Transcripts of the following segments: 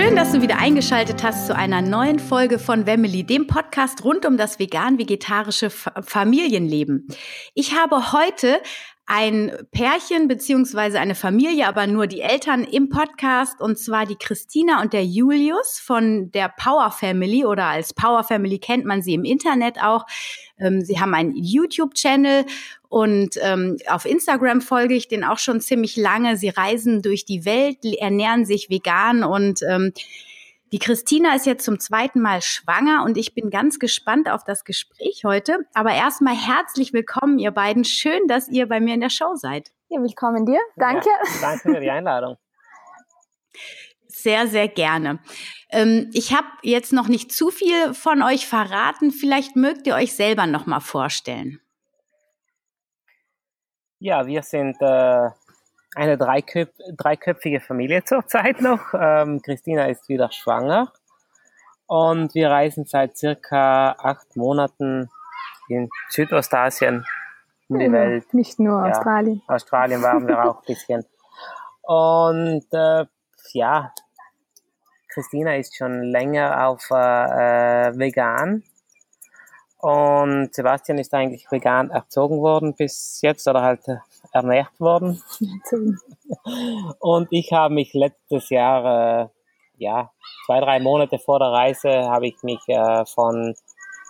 Schön, dass du wieder eingeschaltet hast zu einer neuen Folge von Wemily, dem Podcast rund um das vegan-vegetarische Familienleben. Ich habe heute ein Pärchen beziehungsweise eine Familie, aber nur die Eltern im Podcast und zwar die Christina und der Julius von der Power Family oder als Power Family kennt man sie im Internet auch. Ähm, sie haben einen YouTube-Channel und ähm, auf Instagram folge ich den auch schon ziemlich lange. Sie reisen durch die Welt, ernähren sich vegan und ähm, die Christina ist jetzt zum zweiten Mal schwanger und ich bin ganz gespannt auf das Gespräch heute. Aber erstmal herzlich willkommen, ihr beiden. Schön, dass ihr bei mir in der Show seid. Ja, willkommen dir. Danke. Ja, danke für die Einladung. Sehr, sehr gerne. Ähm, ich habe jetzt noch nicht zu viel von euch verraten. Vielleicht mögt ihr euch selber noch mal vorstellen. Ja, wir sind äh, eine dreiköp dreiköpfige Familie zurzeit noch. Ähm, Christina ist wieder schwanger und wir reisen seit circa acht Monaten in Südostasien um die ja, Welt. Nicht nur ja, Australien. Australien waren wir auch ein bisschen. Und äh, ja, Christina ist schon länger auf äh, äh vegan und Sebastian ist eigentlich vegan erzogen worden bis jetzt oder halt äh, ernährt worden. Und ich habe mich letztes Jahr, äh, ja, zwei, drei Monate vor der Reise, habe ich mich äh, von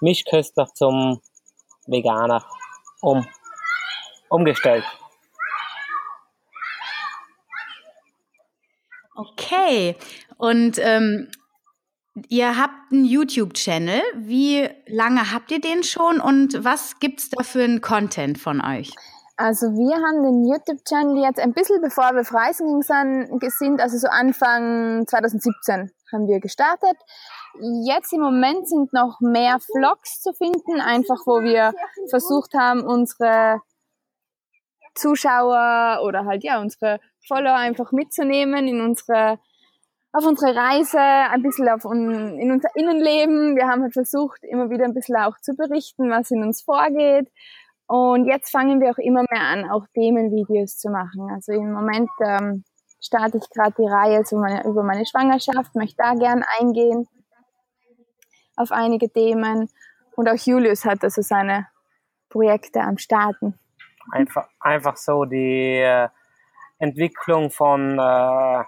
Mischköstler zum Veganer um, umgestellt. Okay. Und ähm, Ihr habt einen YouTube-Channel. Wie lange habt ihr den schon und was gibt es da für einen Content von euch? Also wir haben den YouTube-Channel jetzt ein bisschen bevor wir auf Reisen sind, also so Anfang 2017 haben wir gestartet. Jetzt im Moment sind noch mehr Vlogs zu finden, einfach wo wir versucht haben, unsere Zuschauer oder halt ja unsere Follower einfach mitzunehmen in unsere auf unsere Reise, ein bisschen auf un, in unser Innenleben. Wir haben halt versucht, immer wieder ein bisschen auch zu berichten, was in uns vorgeht. Und jetzt fangen wir auch immer mehr an, auch Themenvideos zu machen. Also im Moment ähm, starte ich gerade die Reihe so meine, über meine Schwangerschaft, möchte da gern eingehen auf einige Themen. Und auch Julius hat also seine Projekte am Starten. Einfach, einfach so die äh, Entwicklung von äh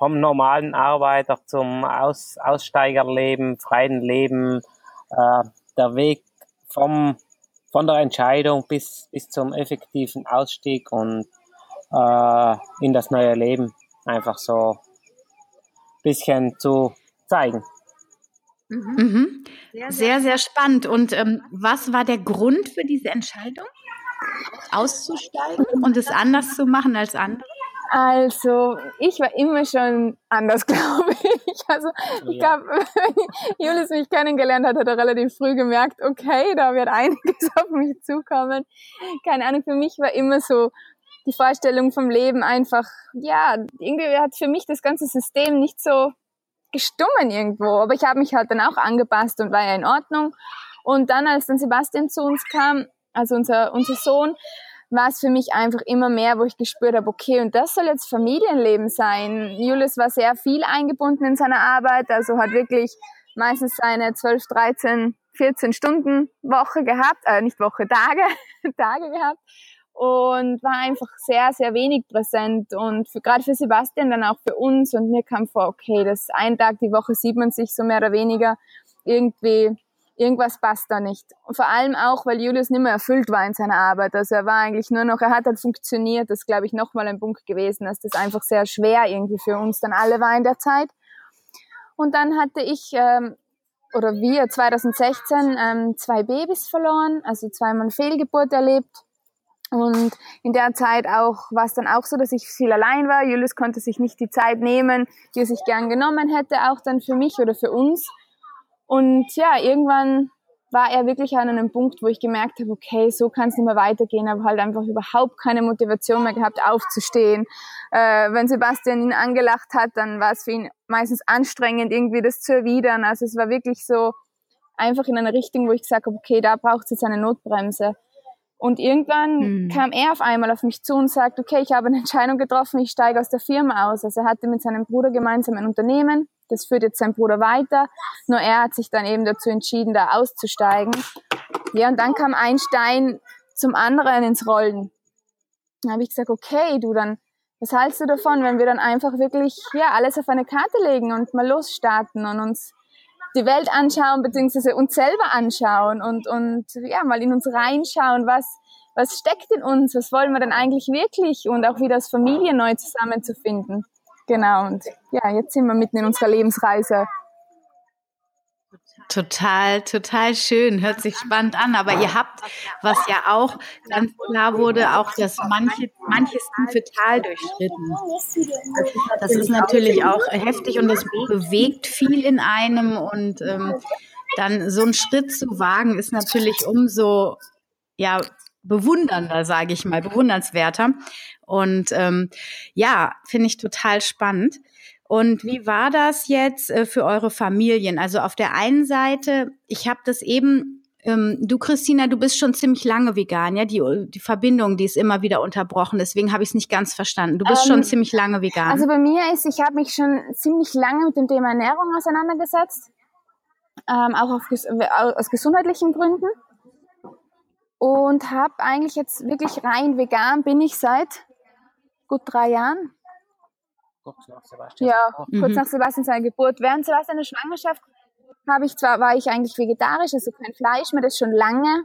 vom normalen Arbeiter zum Aus, Aussteigerleben, freien Leben, äh, der Weg vom, von der Entscheidung bis, bis zum effektiven Ausstieg und äh, in das neue Leben einfach so ein bisschen zu zeigen. Mhm. Mhm. Sehr, sehr spannend. Und ähm, was war der Grund für diese Entscheidung, auszusteigen und es anders zu machen als andere? Also, ich war immer schon anders, glaube ich. Also, ich glaube, wenn Julius mich kennengelernt hat, hat er relativ früh gemerkt, okay, da wird einiges auf mich zukommen. Keine Ahnung, für mich war immer so die Vorstellung vom Leben einfach, ja, irgendwie hat für mich das ganze System nicht so gestummen irgendwo. Aber ich habe mich halt dann auch angepasst und war ja in Ordnung. Und dann, als dann Sebastian zu uns kam, also unser, unser Sohn, war es für mich einfach immer mehr, wo ich gespürt habe, okay, und das soll jetzt Familienleben sein. Julius war sehr viel eingebunden in seiner Arbeit, also hat wirklich meistens seine 12, 13, 14 Stunden Woche gehabt, äh, nicht Woche, Tage, Tage gehabt und war einfach sehr, sehr wenig präsent und für, gerade für Sebastian dann auch für uns und mir kam vor, okay, das ein Tag die Woche sieht man sich so mehr oder weniger irgendwie irgendwas passt da nicht. Und vor allem auch, weil Julius nicht mehr erfüllt war in seiner Arbeit. Also er war eigentlich nur noch, er hat halt funktioniert. Das ist, glaube ich, nochmal ein Punkt gewesen, dass das einfach sehr schwer irgendwie für uns dann alle war in der Zeit. Und dann hatte ich, ähm, oder wir 2016 ähm, zwei Babys verloren, also zweimal Fehlgeburt erlebt. Und in der Zeit auch war es dann auch so, dass ich viel allein war. Julius konnte sich nicht die Zeit nehmen, die er sich gern genommen hätte, auch dann für mich oder für uns. Und ja, irgendwann war er wirklich an einem Punkt, wo ich gemerkt habe, okay, so kann es nicht mehr weitergehen, aber halt einfach überhaupt keine Motivation mehr gehabt, aufzustehen. Äh, wenn Sebastian ihn angelacht hat, dann war es für ihn meistens anstrengend, irgendwie das zu erwidern. Also es war wirklich so einfach in eine Richtung, wo ich gesagt habe, okay, da braucht es jetzt eine Notbremse. Und irgendwann mhm. kam er auf einmal auf mich zu und sagt, okay, ich habe eine Entscheidung getroffen, ich steige aus der Firma aus. Also er hatte mit seinem Bruder gemeinsam ein Unternehmen, das führt jetzt sein Bruder weiter. Nur er hat sich dann eben dazu entschieden, da auszusteigen. Ja, und dann kam ein Stein zum anderen ins Rollen. Dann habe ich gesagt, okay, du dann, was hältst du davon, wenn wir dann einfach wirklich ja alles auf eine Karte legen und mal losstarten und uns die Welt anschauen, beziehungsweise uns selber anschauen und, und ja, mal in uns reinschauen, was, was steckt in uns, was wollen wir denn eigentlich wirklich und auch wieder als Familie neu zusammenzufinden. Genau, und ja, jetzt sind wir mitten in unserer Lebensreise. Total, total schön. Hört sich spannend an. Aber ihr habt, was ja auch ganz klar wurde, auch das manche, manches tiefe Tal durchschritten. Das ist natürlich auch heftig und das bewegt viel in einem. Und ähm, dann so einen Schritt zu wagen, ist natürlich umso ja, bewundernder, sage ich mal, bewundernswerter. Und ähm, ja, finde ich total spannend. Und wie war das jetzt äh, für eure Familien? Also auf der einen Seite, ich habe das eben, ähm, du Christina, du bist schon ziemlich lange vegan, ja? Die, die Verbindung, die ist immer wieder unterbrochen, deswegen habe ich es nicht ganz verstanden. Du bist ähm, schon ziemlich lange vegan. Also bei mir ist, ich habe mich schon ziemlich lange mit dem Thema Ernährung auseinandergesetzt, ähm, auch auf, aus gesundheitlichen Gründen. Und habe eigentlich jetzt wirklich rein vegan bin ich seit gut drei Jahren kurz nach Sebastian. Ja, mhm. kurz nach Sebastian seiner Geburt. Während Sebastian Schwangerschaft habe ich zwar, war ich eigentlich vegetarisch, also kein Fleisch mehr, das schon lange.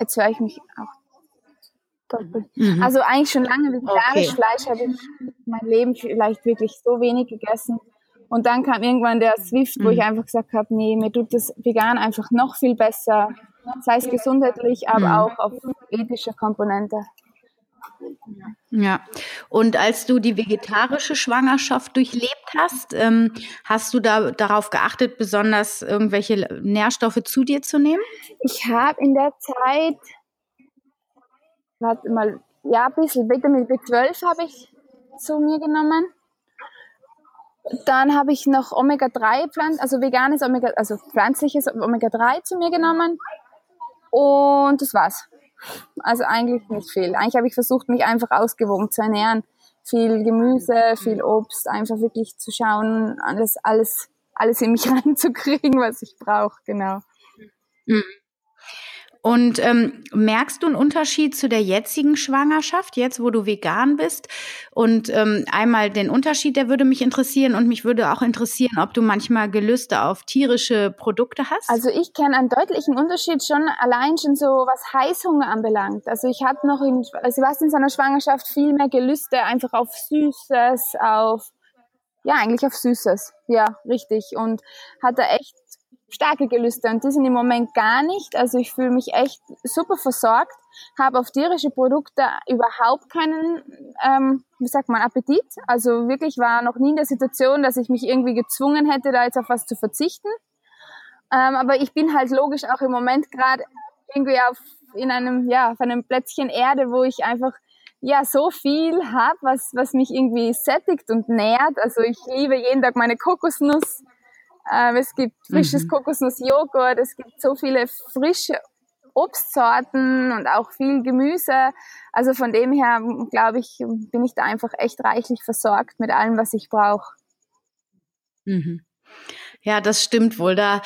Jetzt höre ich mich auch doppelt. Mhm. Also eigentlich schon lange vegetarisch. Okay. Fleisch habe ich mein Leben vielleicht wirklich so wenig gegessen. Und dann kam irgendwann der Swift, wo mhm. ich einfach gesagt habe, nee, mir tut das vegan einfach noch viel besser. Sei es gesundheitlich, aber mhm. auch auf ethischer Komponente. Ja, und als du die vegetarische Schwangerschaft durchlebt hast, ähm, hast du da darauf geachtet, besonders irgendwelche Nährstoffe zu dir zu nehmen? Ich habe in der Zeit, warte mal, ja, ein bisschen Vitamin B12 habe ich zu mir genommen. Dann habe ich noch Omega-3 Pflanzen, also veganes Omega, also pflanzliches Omega-3 zu mir genommen. Und das war's. Also eigentlich nicht viel. Eigentlich habe ich versucht, mich einfach ausgewogen zu ernähren. Viel Gemüse, viel Obst, einfach wirklich zu schauen, alles, alles, alles in mich reinzukriegen, was ich brauche, genau. Mhm. Und ähm, merkst du einen Unterschied zu der jetzigen Schwangerschaft, jetzt wo du vegan bist? Und ähm, einmal den Unterschied, der würde mich interessieren und mich würde auch interessieren, ob du manchmal Gelüste auf tierische Produkte hast. Also ich kenne einen deutlichen Unterschied schon allein schon so, was Heißhunger anbelangt. Also ich hatte noch in, also was in seiner Schwangerschaft viel mehr Gelüste einfach auf Süßes, auf ja, eigentlich auf Süßes. Ja, richtig. Und hatte echt starke Gelüste und die sind im Moment gar nicht. Also ich fühle mich echt super versorgt, habe auf tierische Produkte überhaupt keinen, ähm, wie sagt man, Appetit. Also wirklich war noch nie in der Situation, dass ich mich irgendwie gezwungen hätte, da jetzt auf was zu verzichten. Ähm, aber ich bin halt logisch auch im Moment gerade irgendwie auf in einem ja auf einem Plätzchen Erde, wo ich einfach ja so viel habe, was was mich irgendwie sättigt und nährt. Also ich liebe jeden Tag meine Kokosnuss ähm, es gibt frisches mhm. Kokosnussjoghurt, es gibt so viele frische Obstsorten und auch viel Gemüse. Also von dem her, glaube ich, bin ich da einfach echt reichlich versorgt mit allem, was ich brauche. Mhm. Ja, das stimmt wohl. Da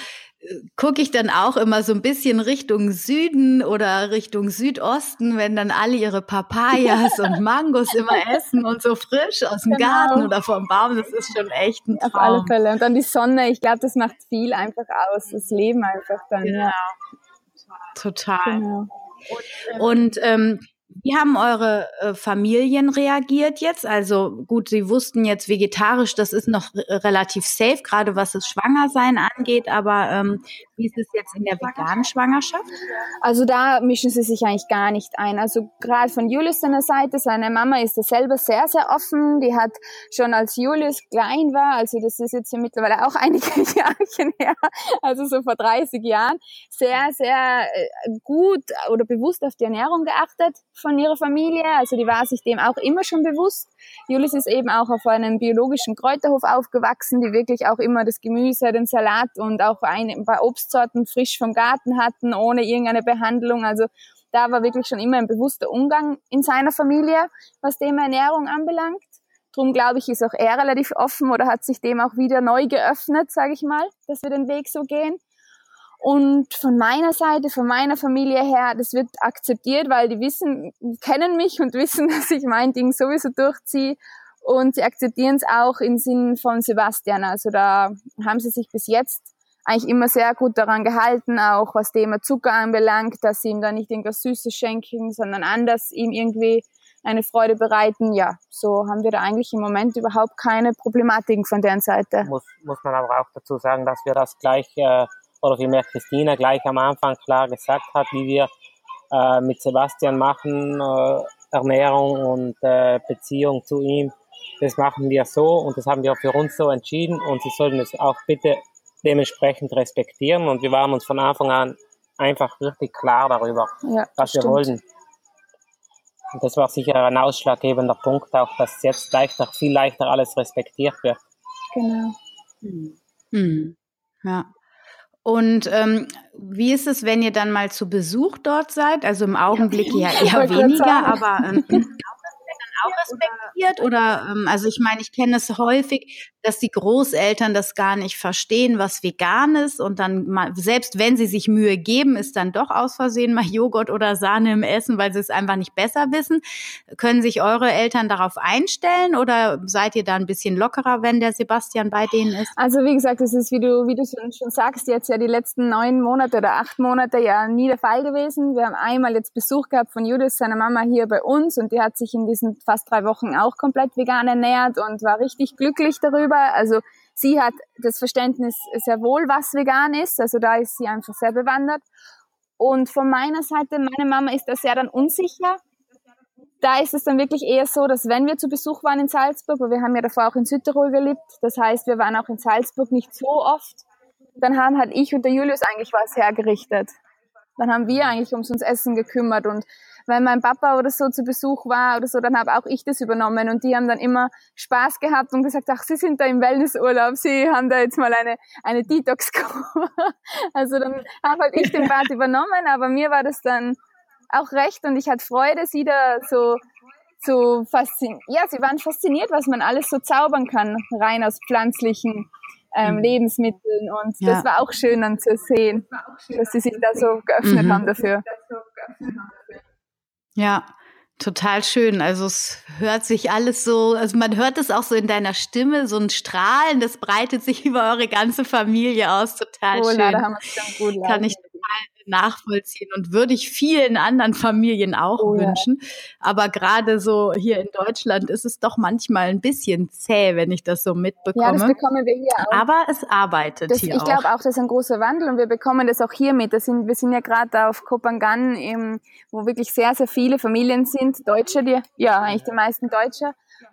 gucke ich dann auch immer so ein bisschen Richtung Süden oder Richtung Südosten, wenn dann alle ihre Papayas und Mangos immer essen und so frisch aus dem genau. Garten oder vom Baum. Das ist schon echt ein Traum. Auf alle Fälle. Und dann die Sonne, ich glaube, das macht viel einfach aus, das Leben einfach dann. Genau. Ja. Total. Genau. Und ähm, Wie haben eure äh, Familien reagiert jetzt? Also gut, sie wussten jetzt vegetarisch, das ist noch relativ safe, gerade was das Schwangersein angeht, aber ähm, wie ist es jetzt in der veganen Schwangerschaft? Also da mischen sie sich eigentlich gar nicht ein. Also gerade von Julius seiner Seite, seine Mama ist da selber sehr, sehr offen. Die hat schon als Julius klein war, also das ist jetzt ja mittlerweile auch einige Jahrchen her, also so vor 30 Jahren, sehr, sehr äh, gut oder bewusst auf die Ernährung geachtet von ihrer Familie. Also die war sich dem auch immer schon bewusst. Julius ist eben auch auf einem biologischen Kräuterhof aufgewachsen, die wirklich auch immer das Gemüse, den Salat und auch ein paar Obstsorten frisch vom Garten hatten, ohne irgendeine Behandlung. Also da war wirklich schon immer ein bewusster Umgang in seiner Familie, was Thema Ernährung anbelangt. Drum glaube ich, ist auch er relativ offen oder hat sich dem auch wieder neu geöffnet, sage ich mal, dass wir den Weg so gehen. Und von meiner Seite, von meiner Familie her, das wird akzeptiert, weil die wissen, kennen mich und wissen, dass ich mein Ding sowieso durchziehe. Und sie akzeptieren es auch im Sinn von Sebastian. Also da haben sie sich bis jetzt eigentlich immer sehr gut daran gehalten, auch was Thema Zucker anbelangt, dass sie ihm da nicht irgendwas Süßes schenken, sondern anders ihm irgendwie eine Freude bereiten. Ja, so haben wir da eigentlich im Moment überhaupt keine Problematiken von deren Seite. Muss, muss man aber auch dazu sagen, dass wir das gleich äh, oder vielmehr Christina gleich am Anfang klar gesagt hat, wie wir äh, mit Sebastian machen, äh, Ernährung und äh, Beziehung zu ihm. Das machen wir so und das haben wir für uns so entschieden und Sie sollten es auch bitte dementsprechend respektieren und wir waren uns von Anfang an einfach wirklich klar darüber, ja, was wir wollten. Und das war sicher ein ausschlaggebender Punkt auch, dass jetzt leichter, viel leichter alles respektiert wird. Genau. Hm. Ja. Und ähm, wie ist es, wenn ihr dann mal zu Besuch dort seid? Also im Augenblick ja eher weniger, aber ähm, auch respektiert? Oder ähm, also ich meine, ich kenne es häufig, dass die Großeltern das gar nicht verstehen, was vegan ist und dann mal, selbst wenn sie sich Mühe geben, ist dann doch aus Versehen mal Joghurt oder Sahne im Essen, weil sie es einfach nicht besser wissen. Können sich eure Eltern darauf einstellen oder seid ihr da ein bisschen lockerer, wenn der Sebastian bei denen ist? Also wie gesagt, das ist, wie du, wie du schon sagst, jetzt ja die letzten neun Monate oder acht Monate ja nie der Fall gewesen. Wir haben einmal jetzt Besuch gehabt von Judith, seiner Mama hier bei uns und die hat sich in diesen fast drei Wochen auch komplett vegan ernährt und war richtig glücklich darüber. Also sie hat das Verständnis sehr wohl, was vegan ist. Also da ist sie einfach sehr bewandert. Und von meiner Seite, meine Mama ist da sehr dann unsicher. Da ist es dann wirklich eher so, dass wenn wir zu Besuch waren in Salzburg, weil wir haben ja davor auch in Südtirol gelebt, das heißt, wir waren auch in Salzburg nicht so oft, dann haben halt ich und der Julius eigentlich was hergerichtet. Dann haben wir eigentlich ums uns Essen gekümmert und wenn mein Papa oder so zu Besuch war oder so, dann habe auch ich das übernommen und die haben dann immer Spaß gehabt und gesagt, ach, sie sind da im Wellnessurlaub, sie haben da jetzt mal eine, eine Detox-Kur. Also dann habe halt ich den Bad übernommen, aber mir war das dann auch recht und ich hatte Freude, sie da so so fasziniert, ja, sie waren fasziniert, was man alles so zaubern kann, rein aus pflanzlichen ähm, mhm. Lebensmitteln. Und ja. das war auch schön dann zu sehen, dass sie sich da so geöffnet mhm. haben dafür. Ja, total schön. Also es hört sich alles so, also man hört es auch so in deiner Stimme, so ein Strahlen, das breitet sich über eure ganze Familie aus. Total oh, schön. Na, da haben wir gut Kann ich nachvollziehen und würde ich vielen anderen Familien auch oh, wünschen. Ja. Aber gerade so hier in Deutschland ist es doch manchmal ein bisschen zäh, wenn ich das so mitbekomme. Ja, das bekommen wir hier auch. Aber es arbeitet das, hier ich auch. Ich glaube auch, das ist ein großer Wandel und wir bekommen das auch hier mit. Das sind, wir sind ja gerade auf Kopangan, im, wo wirklich sehr, sehr viele Familien sind, Deutsche, die, ja, eigentlich die meisten Deutsche.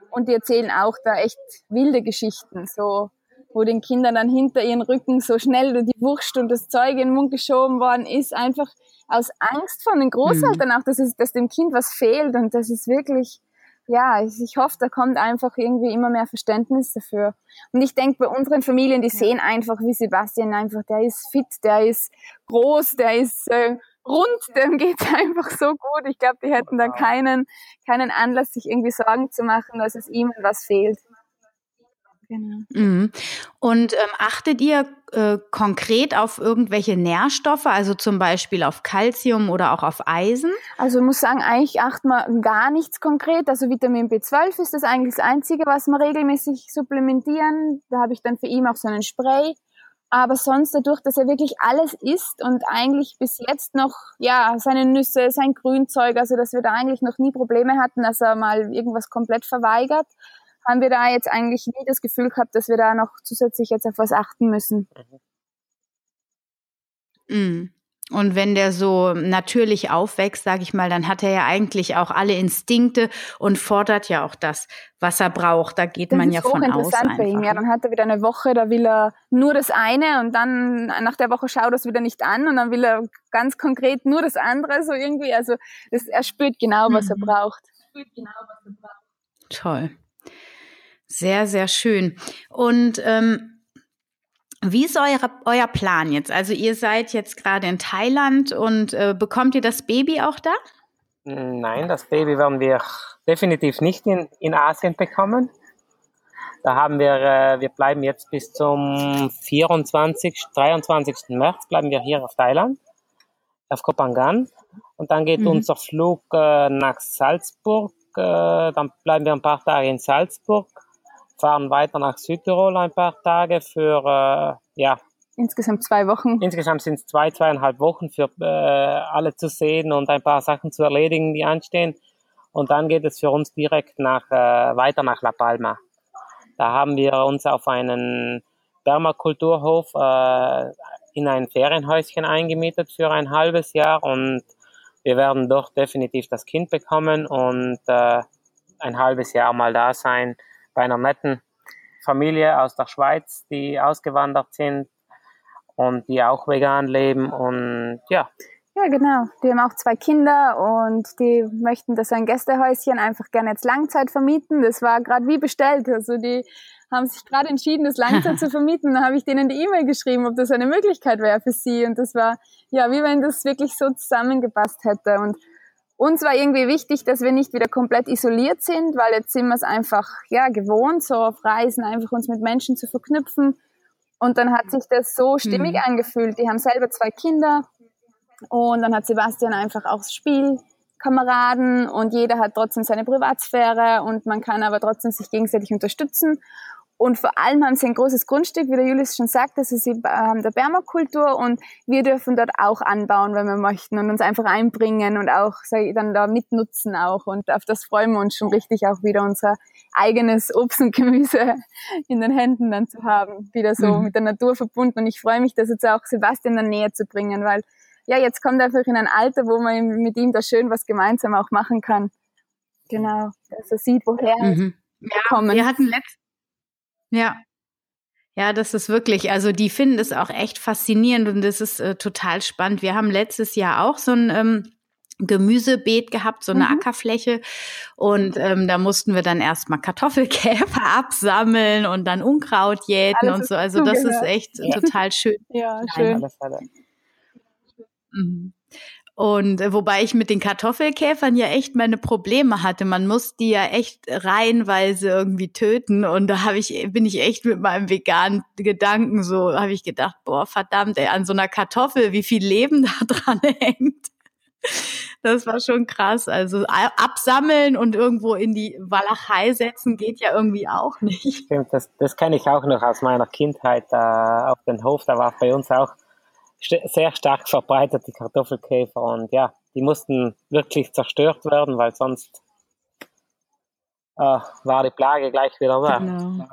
Und die erzählen auch da echt wilde Geschichten, so wo den Kindern dann hinter ihren Rücken so schnell die Wurst und das Zeug in den Mund geschoben worden ist, einfach aus Angst von den Großeltern mhm. auch, dass, es, dass dem Kind was fehlt und das ist wirklich, ja, ich hoffe, da kommt einfach irgendwie immer mehr Verständnis dafür. Und ich denke, bei unseren Familien, die sehen einfach, wie Sebastian einfach, der ist fit, der ist groß, der ist äh, rund, dem geht's einfach so gut. Ich glaube, die hätten da keinen, keinen Anlass, sich irgendwie Sorgen zu machen, dass es ihm was fehlt. Genau. Mhm. Und ähm, achtet ihr äh, konkret auf irgendwelche Nährstoffe, also zum Beispiel auf Kalzium oder auch auf Eisen? Also ich muss sagen, eigentlich achten wir gar nichts konkret. Also Vitamin B12 ist das eigentlich das Einzige, was wir regelmäßig supplementieren. Da habe ich dann für ihn auch so einen Spray. Aber sonst dadurch, dass er wirklich alles isst und eigentlich bis jetzt noch, ja, seine Nüsse, sein Grünzeug, also dass wir da eigentlich noch nie Probleme hatten, dass er mal irgendwas komplett verweigert, haben wir da jetzt eigentlich nie das Gefühl gehabt, dass wir da noch zusätzlich jetzt auf was achten müssen. Mhm. Und wenn der so natürlich aufwächst, sage ich mal, dann hat er ja eigentlich auch alle Instinkte und fordert ja auch das, was er braucht. Da geht das man ja von aus. Das ist interessant bei ihm. Ja, dann hat er wieder eine Woche, da will er nur das eine und dann nach der Woche schaut er es wieder nicht an und dann will er ganz konkret nur das andere, so irgendwie. Also das, er spürt genau, was er mhm. braucht. Genau, was er braucht. Toll. Sehr, sehr schön. Und ähm, wie ist euer, euer Plan jetzt? Also ihr seid jetzt gerade in Thailand und äh, bekommt ihr das Baby auch da? Nein, das Baby werden wir definitiv nicht in, in Asien bekommen. Da haben wir, äh, wir bleiben jetzt bis zum 24, 23. März bleiben wir hier auf Thailand, auf Kopangan. Und dann geht mhm. unser Flug äh, nach Salzburg. Äh, dann bleiben wir ein paar Tage in Salzburg fahren weiter nach Südtirol ein paar Tage für, äh, ja. Insgesamt zwei Wochen. Insgesamt sind es zwei, zweieinhalb Wochen für äh, alle zu sehen und ein paar Sachen zu erledigen, die anstehen. Und dann geht es für uns direkt nach, äh, weiter nach La Palma. Da haben wir uns auf einen Permakulturhof äh, in ein Ferienhäuschen eingemietet für ein halbes Jahr und wir werden dort definitiv das Kind bekommen und äh, ein halbes Jahr mal da sein bei einer netten Familie aus der Schweiz, die ausgewandert sind und die auch vegan leben und ja. Ja, genau. Die haben auch zwei Kinder und die möchten das ein Gästehäuschen einfach gerne jetzt Langzeit vermieten. Das war gerade wie bestellt. Also die haben sich gerade entschieden, das Langzeit zu vermieten. Dann habe ich denen die E-Mail geschrieben, ob das eine Möglichkeit wäre für sie. Und das war, ja, wie wenn das wirklich so zusammengepasst hätte. Und uns war irgendwie wichtig, dass wir nicht wieder komplett isoliert sind, weil jetzt sind wir es einfach ja gewohnt, so auf Reisen einfach uns mit Menschen zu verknüpfen. Und dann hat sich das so stimmig mhm. angefühlt. Die haben selber zwei Kinder und dann hat Sebastian einfach auch Spielkameraden und jeder hat trotzdem seine Privatsphäre und man kann aber trotzdem sich gegenseitig unterstützen. Und vor allem haben sie ein großes Grundstück, wie der Julius schon sagt, das ist ähm, der Permakultur und wir dürfen dort auch anbauen, wenn wir möchten und uns einfach einbringen und auch ich, dann da mitnutzen auch und auf das freuen wir uns schon richtig auch wieder unser eigenes Obst und Gemüse in den Händen dann zu haben, wieder so mhm. mit der Natur verbunden und ich freue mich, das jetzt auch Sebastian dann näher zu bringen, weil ja, jetzt kommt er einfach in ein Alter, wo man mit ihm da schön was gemeinsam auch machen kann. Genau, dass er sieht, woher mhm. ja, kommen. Wir hatten letzt ja. Ja, das ist wirklich, also die finden es auch echt faszinierend und das ist äh, total spannend. Wir haben letztes Jahr auch so ein ähm, Gemüsebeet gehabt, so eine mhm. Ackerfläche. Und ähm, da mussten wir dann erstmal Kartoffelkäfer absammeln und dann Unkraut jäten Alles und so. Also das ist echt ja. total schön. Ja, schön. Mhm. Und äh, wobei ich mit den Kartoffelkäfern ja echt meine Probleme hatte. Man muss die ja echt reihenweise irgendwie töten. Und da habe ich, bin ich echt mit meinem veganen Gedanken so, habe ich gedacht, boah, verdammt, ey, an so einer Kartoffel, wie viel Leben da dran hängt. Das war schon krass. Also absammeln und irgendwo in die Walachei setzen geht ja irgendwie auch nicht. Stimmt, das, das kenne ich auch noch aus meiner Kindheit äh, auf dem Hof. Da war bei uns auch sehr stark verbreitet, die Kartoffelkäfer. Und ja, die mussten wirklich zerstört werden, weil sonst äh, war die Plage gleich wieder da. Genau.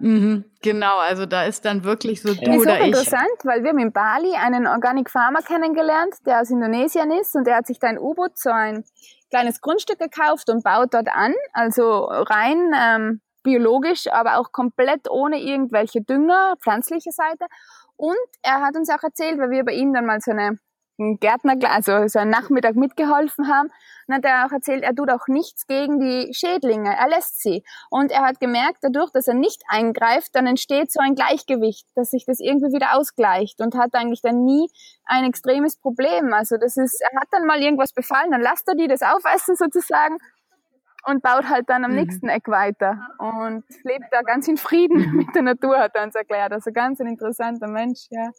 Mhm, genau, also da ist dann wirklich so du ist oder ich. interessant, weil wir haben in Bali einen Organic Farmer kennengelernt, der aus Indonesien ist und der hat sich da in U-Boot so ein kleines Grundstück gekauft und baut dort an, also rein ähm, biologisch, aber auch komplett ohne irgendwelche Dünger, pflanzliche Seite. Und er hat uns auch erzählt, weil wir bei ihm dann mal so eine Gärtner, also so einen Nachmittag mitgeholfen haben, dann hat er auch erzählt, er tut auch nichts gegen die Schädlinge, er lässt sie. Und er hat gemerkt, dadurch, dass er nicht eingreift, dann entsteht so ein Gleichgewicht, dass sich das irgendwie wieder ausgleicht und hat eigentlich dann nie ein extremes Problem. Also das ist, er hat dann mal irgendwas befallen, dann lasst er die das aufessen sozusagen und baut halt dann am mhm. nächsten Eck weiter und lebt da ganz in Frieden mhm. mit der Natur, hat er uns erklärt. Also ganz ein interessanter Mensch, ja.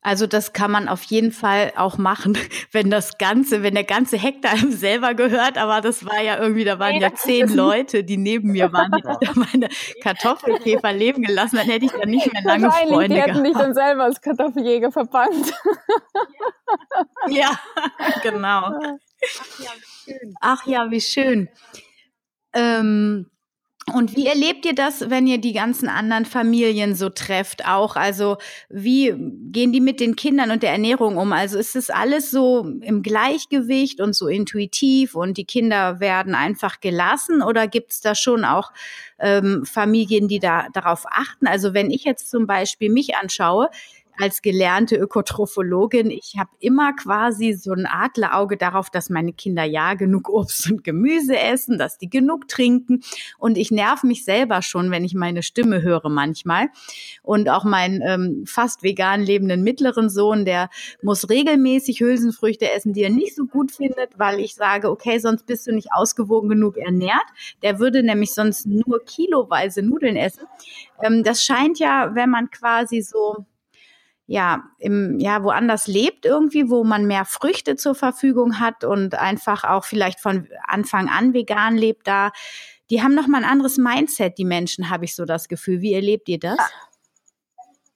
Also das kann man auf jeden Fall auch machen, wenn das Ganze, wenn der ganze Hektar einem selber gehört. Aber das war ja irgendwie, da waren ja zehn Leute, die neben mir waren, die da meine Kartoffelkäfer leben gelassen. Dann hätte ich da nicht mehr lange Freunde die hätten dich dann selber als Kartoffeljäger verbannt. Ja, genau. Ach ja, wie schön. Ähm, und wie erlebt ihr das, wenn ihr die ganzen anderen Familien so trefft auch? Also wie gehen die mit den Kindern und der Ernährung um? Also ist es alles so im Gleichgewicht und so intuitiv und die Kinder werden einfach gelassen oder gibt es da schon auch ähm, Familien, die da darauf achten? Also wenn ich jetzt zum Beispiel mich anschaue, als gelernte Ökotrophologin, ich habe immer quasi so ein Adlerauge darauf, dass meine Kinder ja genug Obst und Gemüse essen, dass die genug trinken. Und ich nerv mich selber schon, wenn ich meine Stimme höre manchmal. Und auch meinen ähm, fast vegan lebenden mittleren Sohn, der muss regelmäßig Hülsenfrüchte essen, die er nicht so gut findet, weil ich sage, okay, sonst bist du nicht ausgewogen genug ernährt. Der würde nämlich sonst nur kiloweise Nudeln essen. Ähm, das scheint ja, wenn man quasi so ja, im, ja, woanders lebt irgendwie, wo man mehr Früchte zur Verfügung hat und einfach auch vielleicht von Anfang an vegan lebt da, die haben nochmal ein anderes Mindset, die Menschen, habe ich so das Gefühl. Wie erlebt ihr das?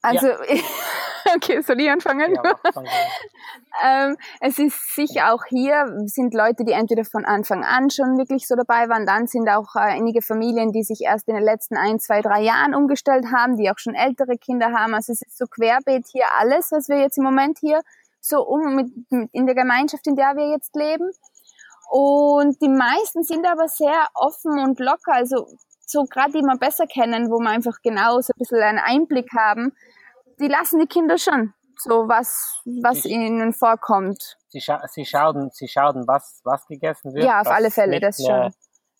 Also, ja. okay, soll ich anfangen? Ja, ähm, es ist sicher auch hier, sind Leute, die entweder von Anfang an schon wirklich so dabei waren, dann sind auch äh, einige Familien, die sich erst in den letzten ein, zwei, drei Jahren umgestellt haben, die auch schon ältere Kinder haben. Also es ist so querbeet hier alles, was wir jetzt im Moment hier so um mit, mit in der Gemeinschaft, in der wir jetzt leben. Und die meisten sind aber sehr offen und locker. Also so gerade die man besser kennen, wo man einfach genau so ein bisschen einen Einblick haben, die lassen die Kinder schon so was, was ihnen vorkommt. Sie, scha sie schauen, sie schauen, was, was gegessen wird. Ja, auf alle Fälle, das schon.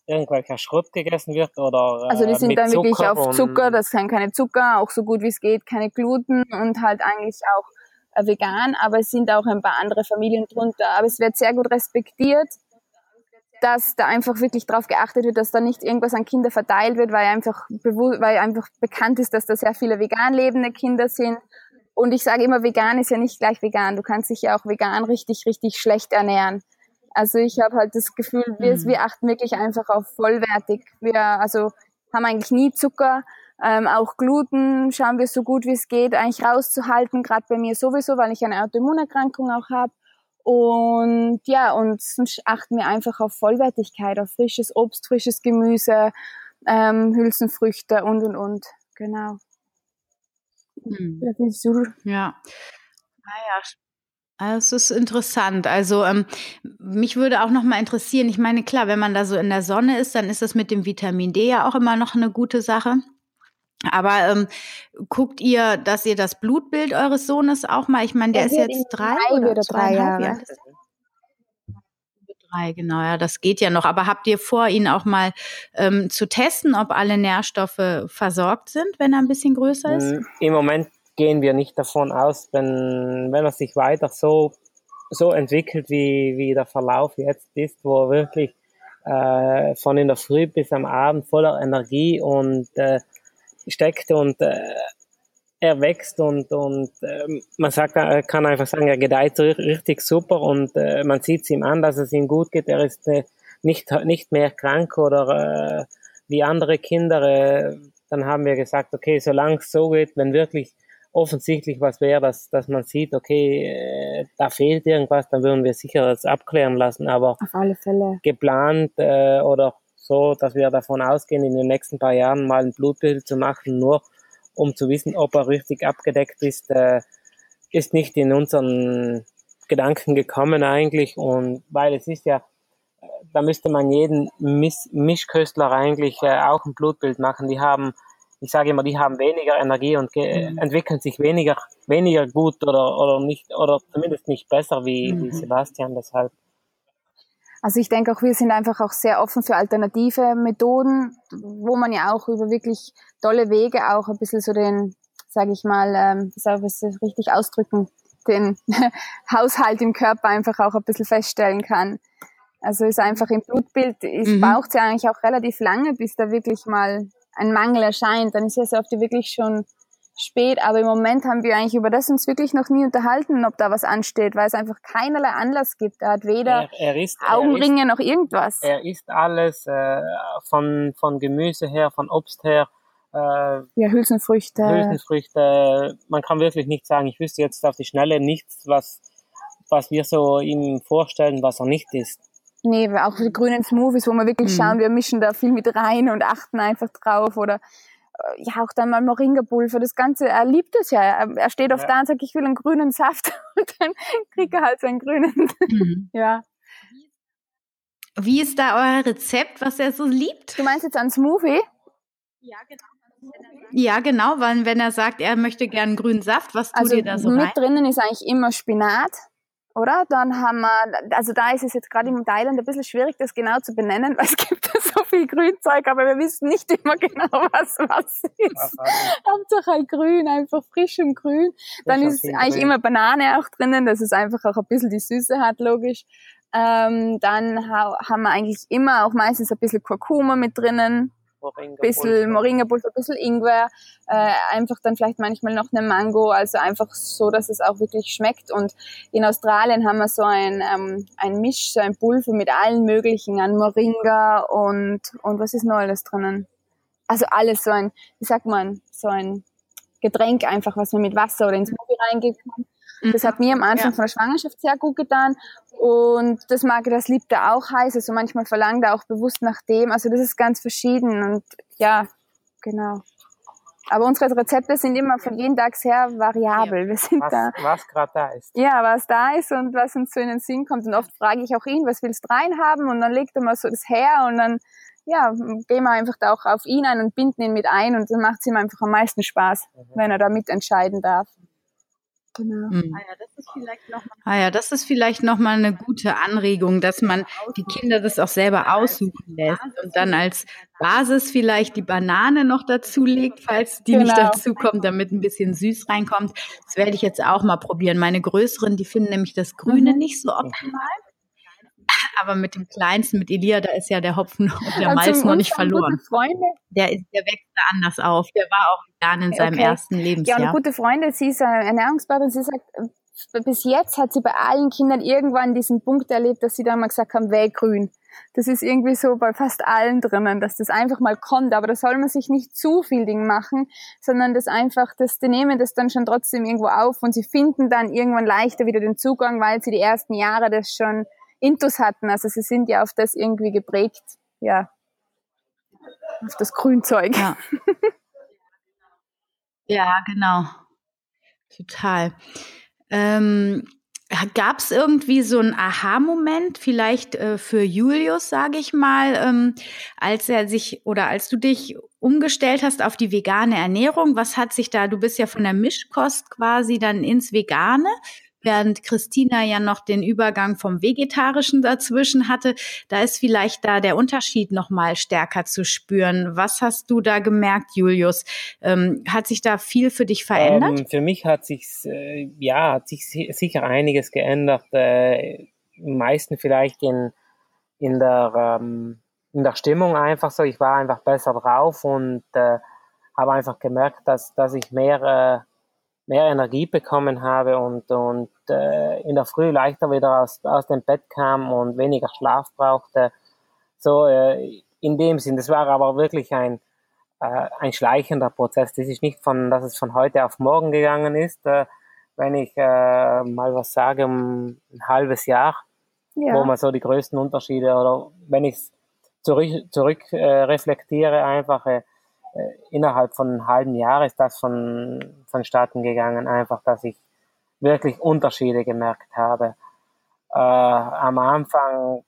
Irgendwelcher Schrott gegessen wird oder. Also die äh, sind dann Zucker wirklich auf Zucker, das sind keine Zucker, auch so gut wie es geht, keine Gluten und halt eigentlich auch äh, vegan, aber es sind auch ein paar andere Familien drunter. Aber es wird sehr gut respektiert dass da einfach wirklich darauf geachtet wird, dass da nicht irgendwas an Kinder verteilt wird, weil einfach, weil einfach bekannt ist, dass da sehr viele vegan lebende Kinder sind. Und ich sage immer, vegan ist ja nicht gleich vegan. Du kannst dich ja auch vegan richtig, richtig schlecht ernähren. Also ich habe halt das Gefühl, wir, mhm. wir achten wirklich einfach auf vollwertig. Wir also haben eigentlich nie Zucker, ähm, auch Gluten schauen wir so gut wie es geht eigentlich rauszuhalten, gerade bei mir sowieso, weil ich eine Autoimmunerkrankung auch habe. Und ja, und sonst achten wir einfach auf Vollwertigkeit, auf frisches Obst, frisches Gemüse, ähm, Hülsenfrüchte und und und. Genau. Hm. Ja. Naja, ah es ist interessant. Also ähm, mich würde auch noch mal interessieren. Ich meine, klar, wenn man da so in der Sonne ist, dann ist das mit dem Vitamin D ja auch immer noch eine gute Sache. Aber ähm, guckt ihr, dass ihr das Blutbild eures Sohnes auch mal, ich meine, der ist jetzt drei, drei oder, oder drei Jahre. Drei, genau, ja, das geht ja noch. Aber habt ihr vor, ihn auch mal ähm, zu testen, ob alle Nährstoffe versorgt sind, wenn er ein bisschen größer ist? Mm, Im Moment gehen wir nicht davon aus, wenn, wenn er sich weiter so, so entwickelt, wie, wie der Verlauf jetzt ist, wo er wirklich äh, von in der Früh bis am Abend voller Energie und äh, steckt und äh, er wächst und, und äh, man sagt, er kann einfach sagen, er gedeiht richtig super und äh, man sieht es ihm an, dass es ihm gut geht. Er ist äh, nicht, nicht mehr krank oder äh, wie andere Kinder. Äh, dann haben wir gesagt, okay, solange es so geht, wenn wirklich offensichtlich was wäre, dass, dass man sieht, okay, äh, da fehlt irgendwas, dann würden wir sicher das abklären lassen. Aber auf alle Fälle geplant äh, oder so, dass wir davon ausgehen, in den nächsten paar Jahren mal ein Blutbild zu machen, nur um zu wissen, ob er richtig abgedeckt ist, äh, ist nicht in unseren Gedanken gekommen eigentlich. Und weil es ist ja, da müsste man jeden Miss Mischköstler eigentlich äh, auch ein Blutbild machen. Die haben, ich sage immer, die haben weniger Energie und mhm. entwickeln sich weniger, weniger gut oder, oder nicht, oder zumindest nicht besser wie, mhm. wie Sebastian. Deshalb also ich denke auch, wir sind einfach auch sehr offen für alternative Methoden, wo man ja auch über wirklich tolle Wege auch ein bisschen so den, sage ich mal, ähm, wie soll ich das richtig ausdrücken, den Haushalt im Körper einfach auch ein bisschen feststellen kann. Also ist einfach im Blutbild, es mhm. braucht es ja eigentlich auch relativ lange, bis da wirklich mal ein Mangel erscheint. Dann ist ja so oft wirklich schon spät, aber im Moment haben wir eigentlich über das uns wirklich noch nie unterhalten, ob da was ansteht, weil es einfach keinerlei Anlass gibt. Er hat weder Er, er isst, Augenringe isst, noch irgendwas. er isst alles, äh, von, von Gemüse her, von Obst her, äh, ja, Hülsenfrüchte. Hülsenfrüchte. Man kann wirklich nicht sagen, ich wüsste jetzt auf die Schnelle nichts, was, was wir so ihm vorstellen, was er nicht isst. Nee, auch die grünen Smoothies, wo wir wirklich Mhm. schauen, wir mischen da viel mit rein und achten einfach drauf oder ja, auch dann mal Moringa-Pulver, das Ganze, er liebt es ja. Er, steht oft Ja. da und sagt, ich will einen grünen Saft und dann kriegt er halt seinen grünen. Mhm. ja. Wie ist da euer Rezept, was er so liebt? Du meinst jetzt einen Smoothie? Ja, genau, weil wenn er sagt, er möchte gern einen grünen Saft, was tut Also ihr da so mit rein? drinnen ist eigentlich immer Spinat, oder? Dann haben wir, also da ist es jetzt gerade im Thailand ein bisschen schwierig, das genau zu benennen, weil es gibt da so viel Grünzeug, aber wir wissen nicht immer genau, was was ist. Hauptsache halt grün, einfach frisch und grün. Dann ist eigentlich grün. immer Banane auch drinnen, dass es einfach auch ein bisschen die Süße hat, logisch. Ähm, dann ha haben wir eigentlich immer auch meistens ein bisschen Kurkuma mit drinnen, ein bisschen Moringa-Pulver, bisschen Ingwer, äh, einfach dann vielleicht manchmal noch eine Mango, also einfach so, dass es auch wirklich schmeckt. Und in Australien haben wir so ein, ähm, ein Misch, so ein Pulver mit allen möglichen an Moringa und, und was ist noch alles drinnen? Also alles so ein, wie sagt man, so ein Getränk einfach, was man mit Wasser oder ins Smoothie reingibt. Das hat mir am Anfang Ja. von der Schwangerschaft sehr gut getan. Und das mag er, das liebt er auch heiß. Also manchmal verlangt er auch bewusst nach dem. Also das ist ganz verschieden. Und ja, genau. Aber unsere Rezepte sind immer von jeden Tag sehr variabel. Wir sind Was, da. was gerade da ist. Ja, was da ist und was uns so in den Sinn kommt. Und oft frage ich auch ihn, was willst du reinhaben? Und dann legt er mal so das her und dann, ja, gehen wir einfach da auch auf ihn ein und binden ihn mit ein und dann macht es ihm einfach am meisten Spaß, wenn er da mitentscheiden darf. Genau. Mhm. Ah ja, das ist vielleicht nochmal eine gute Anregung, dass man die Kinder das auch selber aussuchen lässt und dann als Basis vielleicht die Banane noch dazulegt, falls die nicht Genau. dazu kommt, damit ein bisschen süß reinkommt. Das werde ich jetzt auch mal probieren. Meine Größeren, die finden nämlich das Grüne Mhm. nicht so optimal. Aber mit dem Kleinsten, mit Elia, da ist ja der Hopfen und der Also Malz noch nicht verloren. Freunde, Der, ist, der wächst da anders auf. Der war auch vegan in seinem Okay. ersten Ja, und Lebensjahr. gute Freundin, sie ist eine Ernährungsberaterin, sie sagt, äh, bis jetzt hat sie bei allen Kindern irgendwann diesen Punkt erlebt, dass sie dann mal gesagt haben, grün. Das ist irgendwie so bei fast allen drinnen, dass das einfach mal kommt. Aber da soll man sich nicht zu viel Ding machen, sondern das einfach, das, die nehmen das dann schon trotzdem irgendwo auf und sie finden dann irgendwann leichter wieder den Zugang, weil sie die ersten Jahre das schon intus hatten. Also sie sind ja auf das irgendwie geprägt, ja, auf das Grünzeug. Ja. ja, genau. Total. Ähm, Gab es irgendwie so einen Aha-Moment, vielleicht äh, für Julius, sage ich mal, ähm, als er sich oder als du dich umgestellt hast auf die vegane Ernährung? Was hat sich da, du bist ja von der Mischkost quasi dann ins Vegane, während Christina ja noch den Übergang vom Vegetarischen dazwischen hatte. Da ist vielleicht da der Unterschied noch mal stärker zu spüren. Was hast du da gemerkt, Julius? Ähm, hat sich da viel für dich verändert? Ähm, für mich hat sich äh, ja hat sich si- sicher einiges geändert. Äh, am meisten vielleicht in in der ähm, in der Stimmung einfach so. Ich war einfach besser drauf und äh, habe einfach gemerkt, dass dass ich mehr äh, mehr Energie bekommen habe und und äh, in der Früh leichter wieder aus aus dem Bett kam und weniger Schlaf brauchte. So äh, in dem Sinn. Das war aber wirklich ein äh, ein schleichender Prozess. Das ist nicht von, dass es von heute auf morgen gegangen ist. Äh, wenn ich äh, mal was sage, um ein halbes Jahr, Ja. wo man so die größten Unterschiede oder wenn ich zurück, zurück äh, reflektiere, einfach äh, innerhalb von einem halben Jahr ist das von, vonstatten gegangen, einfach, dass ich wirklich Unterschiede gemerkt habe. Äh, am Anfang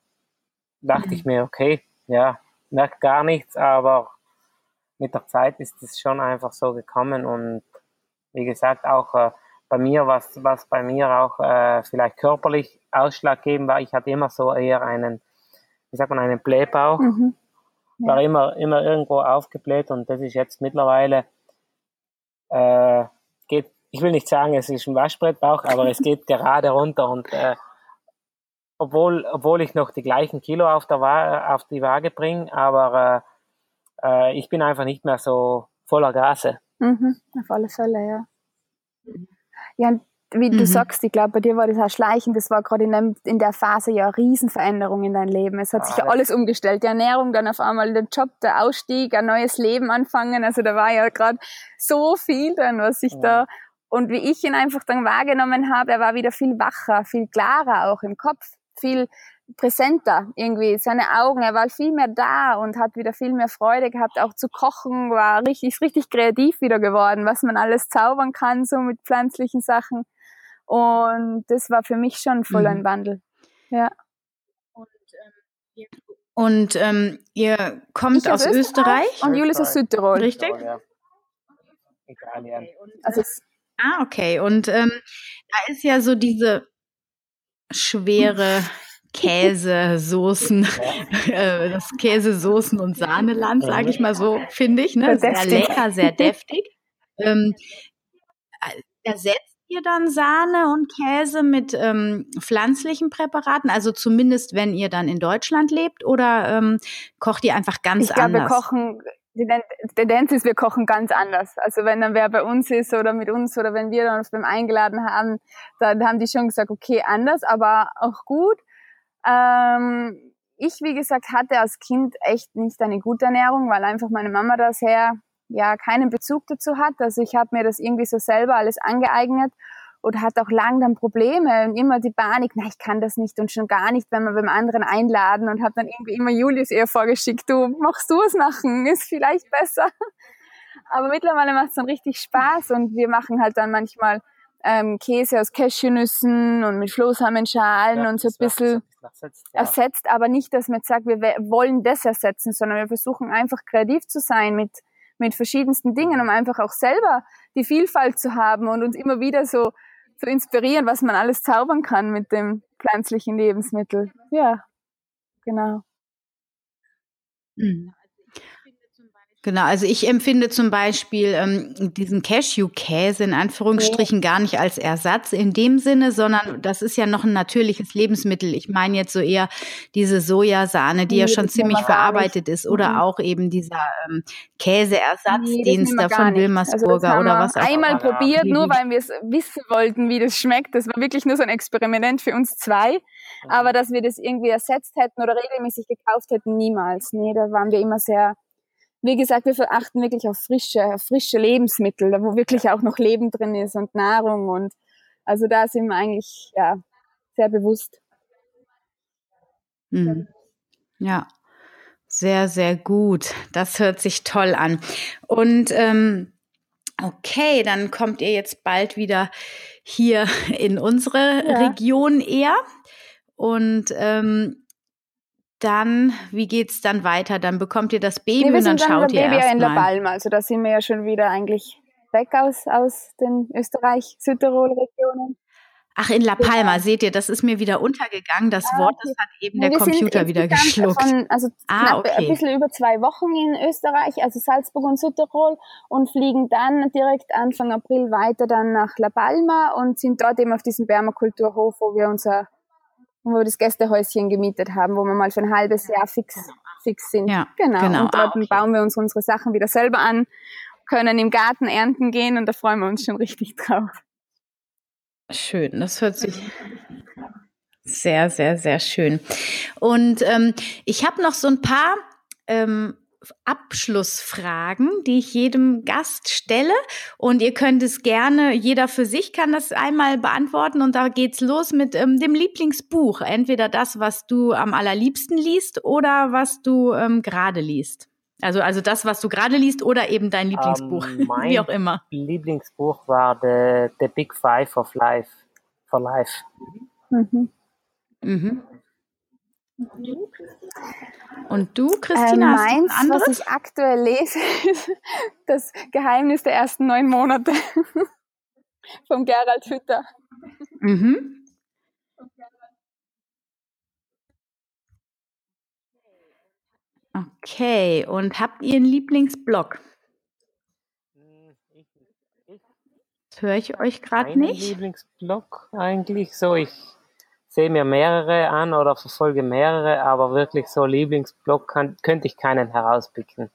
dachte ich mir, okay, ja, merkt gar nichts, aber mit der Zeit ist es schon einfach so gekommen und wie gesagt auch äh, bei mir, was, was bei mir auch äh, vielleicht körperlich ausschlaggebend war, ich hatte immer so eher einen, wie sagt man, einen Blähbauch, Mhm. War immer, immer irgendwo aufgebläht und das ist jetzt mittlerweile, äh, geht, ich will nicht sagen, es ist ein Waschbrettbauch, aber es geht gerade runter und äh, obwohl, obwohl ich noch die gleichen Kilo auf, der Wa auf die Waage bringe, aber äh, äh, ich bin einfach nicht mehr so voller Gase. Mhm, auf alle Fälle, ja. Ja, wie mhm. du sagst, ich glaube, bei dir war das auch schleichend. Das war gerade in, in, der Phase ja eine Riesenveränderung in deinem Leben. Es hat ah, sich ja alles umgestellt. Die Ernährung, dann auf einmal der Job, der Ausstieg, ein neues Leben anfangen. Also da war ja gerade so viel dann, was ich ja. da und wie ich ihn einfach dann wahrgenommen habe, er war wieder viel wacher, viel klarer auch im Kopf, viel präsenter irgendwie. Seine Augen, er war viel mehr da und hat wieder viel mehr Freude gehabt, auch zu kochen, war richtig, ist richtig kreativ wieder geworden, was man alles zaubern kann, so mit pflanzlichen Sachen. Und das war für mich schon voll ein mhm. Wandel. Ja. Und ähm, ihr kommt aus Österreich, Österreich, und Julius aus Südtirol. Richtig? Italien. Also ah, okay. Und ähm, da ist ja so diese schwere Käse, Soßen, äh, das Käse, Soßen und Sahneland, sage ich mal so, finde ich. Ne? Sehr lecker, sehr deftig. Ähm, äh, ersetzt ihr dann Sahne und Käse mit ähm, pflanzlichen Präparaten? Also zumindest, wenn ihr dann in Deutschland lebt oder ähm, kocht ihr einfach ganz ich anders? Ich glaube, wir kochen, die Tendenz ist, wir kochen ganz anders. Also wenn dann wer bei uns ist oder mit uns oder wenn wir dann uns beim eingeladen haben, dann haben die schon gesagt, okay, anders, aber auch gut. Ähm, ich, wie gesagt, hatte als Kind echt nicht eine gute Ernährung, weil einfach meine Mama da sehr ja keinen Bezug dazu hat. Also ich habe mir das irgendwie so selber alles angeeignet und hat auch lang dann Probleme und immer die Panik, na, ich kann das nicht und schon gar nicht, wenn wir beim anderen einladen und habe dann irgendwie immer Julius eher vorgeschickt, du machst du es machen, ist vielleicht besser. Aber mittlerweile macht es dann richtig Spaß und wir machen halt dann manchmal ähm, Käse aus Cashewnüssen und mit Flohsamenschalen ja, und so ein bisschen ersetzt, ja. ersetzt, aber nicht, dass man jetzt sagt, wir wollen das ersetzen, sondern wir versuchen einfach kreativ zu sein mit mit verschiedensten Dingen, um einfach auch selber die Vielfalt zu haben und uns immer wieder so zu inspirieren, was man alles zaubern kann mit dem pflanzlichen Lebensmittel. Ja, genau. Mhm. Genau, also ich empfinde zum Beispiel ähm, diesen Cashew-Käse in Anführungsstrichen gar nicht als Ersatz in dem Sinne, sondern das ist ja noch ein natürliches Lebensmittel. Ich meine jetzt so eher diese Sojasahne, die nee, ja schon ziemlich verarbeitet ist, oder mhm. auch eben dieser ähm, Käseersatz, nee, den es da von Wilmersburger also oder was auch Einmal probiert, nur weil wir es wissen wollten, wie das schmeckt. Das war wirklich nur so ein Experiment für uns zwei. Aber dass wir das irgendwie ersetzt hätten oder regelmäßig gekauft hätten, niemals. Nee, da waren wir immer sehr wie gesagt, wir verachten wirklich auf frische, frische Lebensmittel, wo wirklich auch noch Leben drin ist und Nahrung und also da sind wir eigentlich ja sehr bewusst. Mhm. Ja, sehr, sehr gut. Das hört sich toll an. Und ähm, okay, dann kommt ihr jetzt bald wieder hier in unsere ja. Region eher. Und ähm, dann, wie geht's dann weiter? Dann bekommt ihr das Baby nee, und dann, dann schaut ihr Baby erst in La Palma, also da sind wir ja schon wieder eigentlich weg aus, aus den Österreich-Südtirol-Regionen. Ach, in La Palma, ja. seht ihr, das ist mir wieder untergegangen. Das ah, Wort, das hat eben der Computer wieder geschluckt. Von, also ah, okay. ein bisschen über zwei Wochen in Österreich, also Salzburg und Südtirol und fliegen dann direkt Anfang April weiter dann nach La Palma und sind dort eben auf diesem Permakulturhof, wo wir unser wo wir das Gästehäuschen gemietet haben, wo wir mal für ein halbes Jahr fix, fix sind. Ja, genau. genau. Und dort ah, okay. bauen wir uns unsere Sachen wieder selber an, können im Garten ernten gehen und da freuen wir uns schon richtig drauf. Schön, das hört sich sehr, sehr, sehr schön. Und ähm, ich habe noch so ein paar ähm, Abschlussfragen, die ich jedem Gast stelle. Und ihr könnt es gerne, jeder für sich kann das einmal beantworten. Und da geht's los mit ähm, dem Lieblingsbuch. Entweder das, was du am allerliebsten liest oder was du ähm, gerade liest. Also, also das, was du gerade liest oder eben dein Lieblingsbuch, um, ähm, wie auch immer. Lieblingsbuch war The, The Big Five of Life, for Life. Mhm. Mhm. Und du, Christina, äh, meins, was ich aktuell lese, ist das Geheimnis der ersten neun Monate von Gerald Hütter. Mhm. Okay, und habt ihr einen Lieblingsblog? Das höre ich euch gerade nicht. Lieblingsblog eigentlich so. Ich sehe mir mehrere an oder verfolge mehrere, aber wirklich so Lieblingsblog kann, könnte ich keinen herauspicken.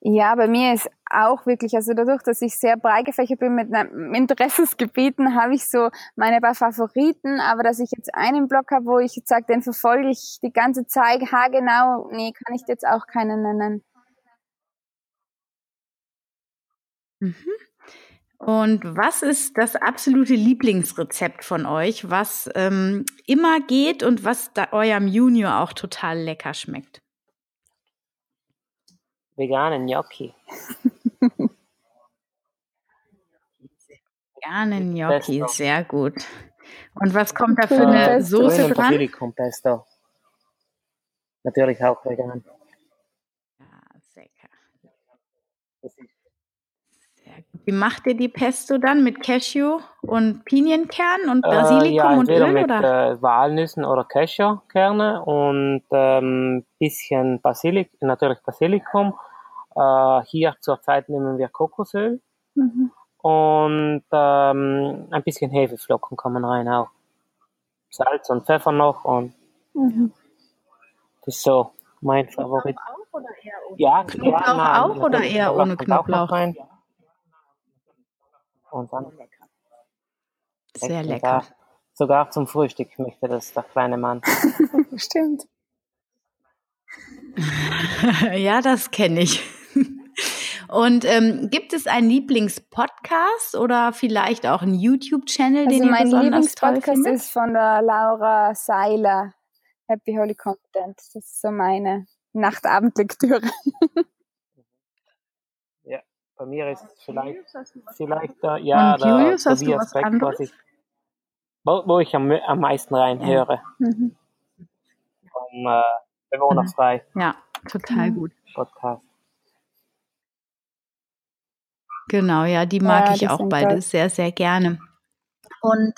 Ja, bei mir ist auch wirklich, also dadurch, dass ich sehr breit gefächert bin mit Interessensgebieten, habe ich so meine paar Favoriten, aber dass ich jetzt einen Blog habe, wo ich jetzt sage, den verfolge ich die ganze Zeit, haargenau, nee, kann ich jetzt auch keinen nennen. Mhm. Und was ist das absolute Lieblingsrezept von euch, was ähm, immer geht und was da eurem Junior auch total lecker schmeckt? Vegane Gnocchi. Vegane Gnocchi, Pesto. sehr gut. Und was kommt da für eine Soße dran? Basilikum Pesto. Natürlich auch vegan. Ja, lecker. Wie macht ihr die Pesto dann? Mit Cashew und Pinienkern und Basilikum äh, ja, und Öl? mit oder? Äh, Walnüssen oder Cashewkerne und ein ähm, bisschen Basilik, natürlich Basilikum. Äh, hier zurzeit nehmen wir Kokosöl mhm. und ähm, ein bisschen Hefeflocken kommen rein auch. Salz und Pfeffer noch und mhm. das ist so mein Favorit. Knoblauch auch oder eher ohne? Ja, Knoblauch ja, auch oder eher ohne Knoblauch? Rein. Und dann Sehr lecker. Sogar zum Frühstück möchte das der kleine Mann. Stimmt. ja, das kenne ich. Und ähm, gibt es einen Lieblingspodcast oder vielleicht auch einen YouTube-Channel, also den ihr besonders toll findet? mein Lieblingspodcast ist von der Laura Seiler, Happy Holy Content. Das ist so meine Nachtabendlektüre. bei mir ist vielleicht, vielleicht äh, ja, Und Julius, der hast du was Beck, was ich, wo, wo, ich am, am meisten reinhöre. Mhm. Vom äh, Bewohnerfrei. Ja, total gut. Podcast. Genau, ja, die mag ja, ich auch beide toll. sehr, sehr gerne. Und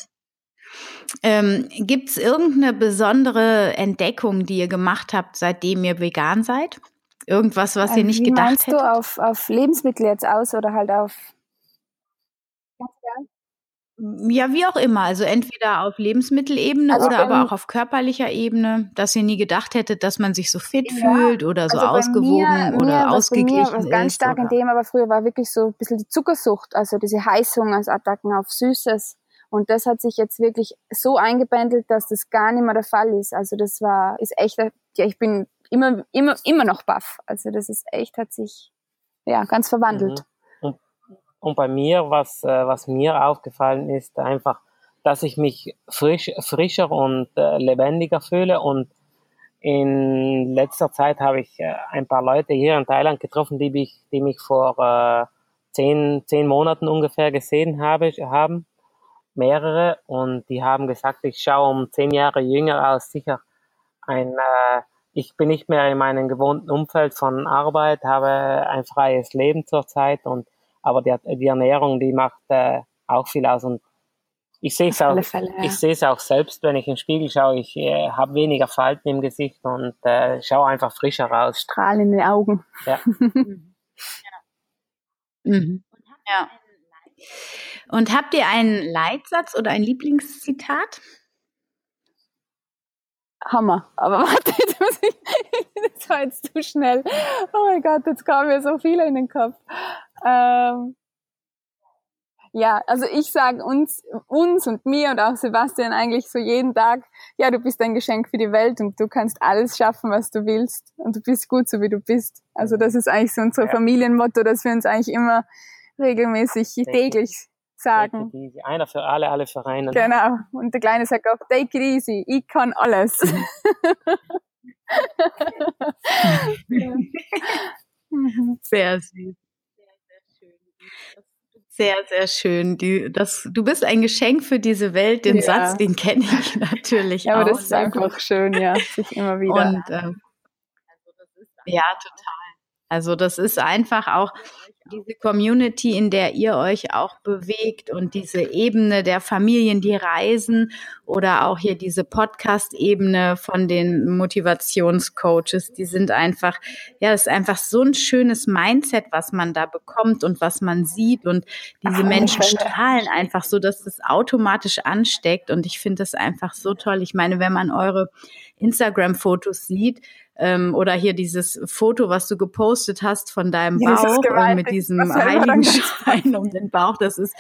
ähm, gibt es irgendeine besondere Entdeckung, die ihr gemacht habt, seitdem ihr vegan seid? Irgendwas, was ihr nicht Wie gedacht meinst hättet? du auf, auf Lebensmittel jetzt aus oder halt auf ja, wie auch immer. Also entweder auf Lebensmittelebene also oder aber auch auf körperlicher Ebene, dass ihr nie gedacht hättet, dass man sich so fit ja, fühlt oder so also ausgewogen mir, oder mir, ausgeglichen was bei mir, was ganz stark oder? in dem aber früher war wirklich so ein bisschen die Zuckersucht, also diese Heißhungersattacken auf Süßes. Und das hat sich jetzt wirklich so eingebändelt, dass das gar nicht mehr der Fall ist. Also das war, ist echt, ja, ich bin immer, immer, immer noch baff. Also das ist echt, hat sich, ja, ganz verwandelt. Mhm. Und bei mir, was, äh, was mir aufgefallen ist, einfach, dass ich mich frisch, frischer und äh, lebendiger fühle. Und in letzter Zeit habe ich äh, ein paar Leute hier in Thailand getroffen, die mich, die mich vor äh, zehn, zehn Monaten ungefähr gesehen habe, haben. Mehrere. Und die haben gesagt, ich schaue um zehn Jahre jünger aus. Sicher ein, äh, ich bin nicht mehr in meinem gewohnten Umfeld von Arbeit, habe ein freies Leben zurzeit und aber die, die Ernährung, die macht äh, auch viel aus und ich sehe es auch, Fälle, ja. ich sehe es auch selbst, wenn ich in den Spiegel schaue. Ich äh, habe weniger Falten im Gesicht und äh, schaue einfach frischer raus. Strahlende Augen. Ja. mhm. ja. Und habt ihr einen Leitsatz oder ein Lieblingszitat? Hammer. Aber warte, jetzt muss ich, das war jetzt zu schnell. Oh mein Gott, jetzt kamen mir so viele in den Kopf. Ähm, ja, also ich sage uns, uns und mir und auch Sebastian eigentlich so jeden Tag, ja, du bist ein Geschenk für die Welt und du kannst alles schaffen, was du willst und du bist gut, so wie du bist. Also das ist eigentlich so unser ja. Familienmotto, dass wir uns eigentlich immer regelmäßig täglich sagen. Take it easy. Einer für alle, alle für einen. Genau. Und der Kleine sagt auch, take it easy, ich kann alles. Sehr süß. Sehr, sehr schön. Die, das, du bist ein Geschenk für diese Welt. Den ja. Satz, den kenne ich natürlich ja, auch. Aber das ist einfach gut. schön, ja, sich immer wieder. Und, ähm, ja, total. Also das ist einfach auch diese Community, in der ihr euch auch bewegt und diese Ebene der Familien, die reisen oder auch hier diese Podcast-Ebene von den Motivationscoaches, die sind einfach, ja, das ist einfach so ein schönes Mindset, was man da bekommt und was man sieht. Und diese Menschen strahlen einfach so, dass das automatisch ansteckt. Und ich finde das einfach so toll. Ich meine, wenn man eure Instagram-Fotos sieht, Ähm, oder hier dieses Foto, was du gepostet hast von deinem ja, Bauch äh, mit diesem Heiligenschein um den Bauch. Das ist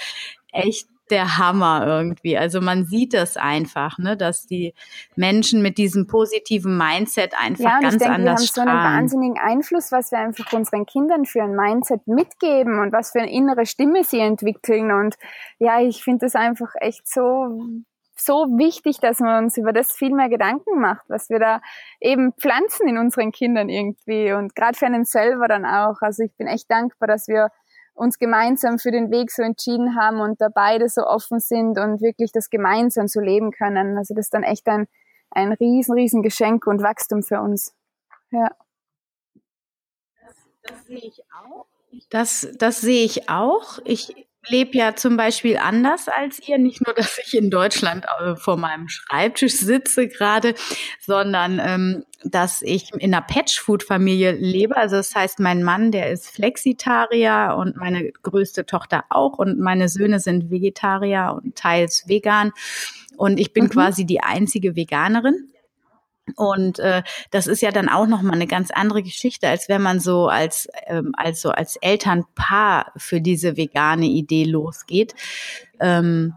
echt der Hammer irgendwie. Also man sieht das einfach, ne, dass die Menschen mit diesem positiven Mindset einfach ja, ganz denke, anders strahlen. Wir haben so einen wahnsinnigen Einfluss, was wir einfach unseren Kindern für ein Mindset mitgeben und was für eine innere Stimme sie entwickeln. Und ja, ich finde das einfach echt so so wichtig, dass man uns über das viel mehr Gedanken macht, was wir da eben pflanzen in unseren Kindern irgendwie und gerade für einen selber dann auch. Also ich bin echt dankbar, dass wir uns gemeinsam für den Weg so entschieden haben und da beide so offen sind und wirklich das gemeinsam so leben können. Also das ist dann echt ein, ein riesen, riesen Geschenk und Wachstum für uns. Ja. Das, das sehe ich auch. Das, das sehe ich auch. Ich lebe ja zum Beispiel anders als ihr. Nicht nur, dass ich in Deutschland äh, vor meinem Schreibtisch sitze gerade, sondern ähm, dass ich in einer Patchfood-Familie lebe. Also das heißt, mein Mann, der ist Flexitarier und meine größte Tochter auch und meine Söhne sind Vegetarier und teils vegan. Und ich bin mhm. quasi die einzige Veganerin. Und äh, das ist ja dann auch noch mal eine ganz andere Geschichte, als wenn man so als ähm, also als Elternpaar für diese vegane Idee losgeht. Ähm,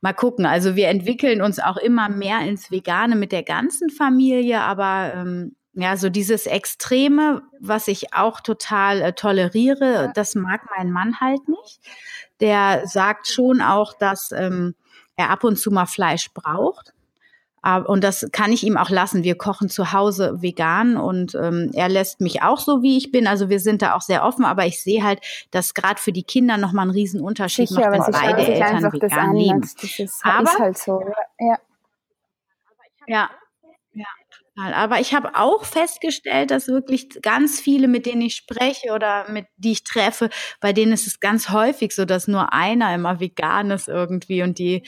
mal gucken. Also wir entwickeln uns auch immer mehr ins Vegane mit der ganzen Familie, aber ähm, ja, so dieses Extreme, was ich auch total äh, toleriere, das mag mein Mann halt nicht. Der sagt schon auch, dass ähm, er ab und zu mal Fleisch braucht. Und das kann ich ihm auch lassen. Wir kochen zu Hause vegan und ähm, er lässt mich auch so, wie ich bin. Also wir sind da auch sehr offen, aber ich sehe halt, dass gerade für die Kinder nochmal einen riesen Unterschied Sicher, macht, wenn beide Eltern vegan leben. Aber, ist halt so. Ja. Ja, ja, Aber ich habe auch festgestellt, dass wirklich ganz viele, mit denen ich spreche oder mit die ich treffe, bei denen ist es ganz häufig so, dass nur einer immer vegan ist irgendwie und die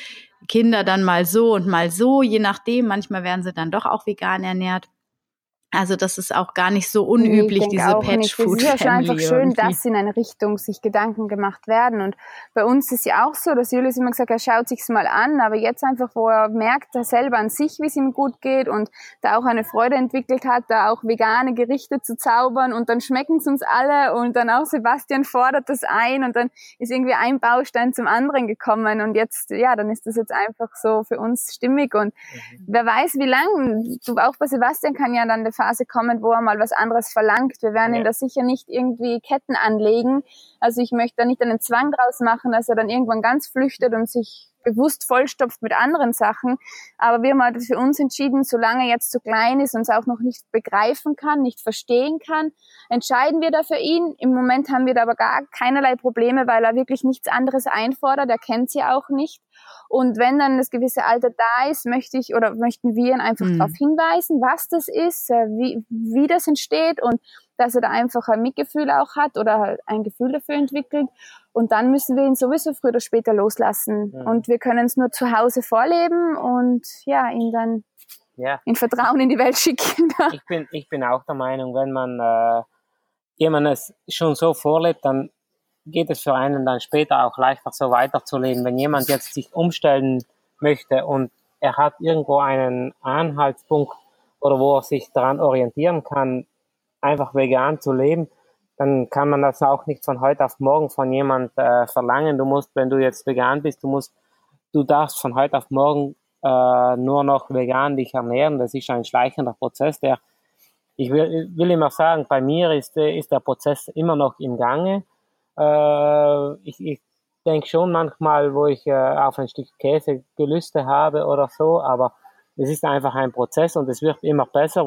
Kinder dann mal so und mal so, je nachdem. Manchmal werden sie dann doch auch vegan ernährt. Also das ist auch gar nicht so unüblich, diese Patchfood. Es ist ja schon einfach schön, irgendwie. dass in eine Richtung sich Gedanken gemacht werden. Und bei uns ist ja auch so, dass Julius immer gesagt, er schaut sich's mal an, aber jetzt einfach, wo er merkt, er selber an sich, wie es ihm gut geht und da auch eine Freude entwickelt hat, da auch vegane Gerichte zu zaubern und dann schmecken es uns alle und dann auch Sebastian fordert das ein und dann ist irgendwie ein Baustein zum anderen gekommen und jetzt, ja, dann ist das jetzt einfach so für uns stimmig und mhm. wer weiß, wie lang, auch bei Sebastian kann ja dann der Phase kommen, wo er mal was anderes verlangt. Wir werden ja. ihm da sicher nicht irgendwie Ketten anlegen. Also ich möchte da nicht einen Zwang draus machen, dass er dann irgendwann ganz flüchtet und sich bewusst vollstopft mit anderen Sachen. Aber wir haben halt für uns entschieden, solange er jetzt zu klein ist und es auch noch nicht begreifen kann, nicht verstehen kann, entscheiden wir da für ihn. Im Moment haben wir da aber gar keinerlei Probleme, weil er wirklich nichts anderes einfordert. Er kennt sie auch nicht. Und wenn dann das gewisse Alter da ist, möchte ich oder möchten wir ihn einfach mhm. darauf hinweisen, was das ist, äh, wie, wie das entsteht und dass er da einfach ein Mitgefühl auch hat oder halt ein Gefühl dafür entwickelt. Und dann müssen wir ihn sowieso früher oder später loslassen. Ja. Und wir können es nur zu Hause vorleben und ja, ihn dann ja. in Vertrauen in die Welt schicken. ich, bin, ich bin auch der Meinung, wenn man äh, jemand es schon so vorlebt, dann geht es für einen dann später auch leichter so weiterzuleben. Wenn jemand jetzt sich umstellen möchte und er hat irgendwo einen Anhaltspunkt oder wo er sich daran orientieren kann, einfach vegan zu leben, dann kann man das auch nicht von heute auf morgen von jemand äh, verlangen. Du musst, wenn du jetzt vegan bist, du musst, du darfst von heute auf morgen äh, nur noch vegan dich ernähren. Das ist ein schleichender Prozess, der ich will, will immer sagen, bei mir ist, ist der Prozess immer noch im Gange. Äh, ich, ich denke schon manchmal, wo ich äh, auf ein Stück Käse Gelüste habe oder so, aber es ist einfach ein Prozess und es wird immer besser.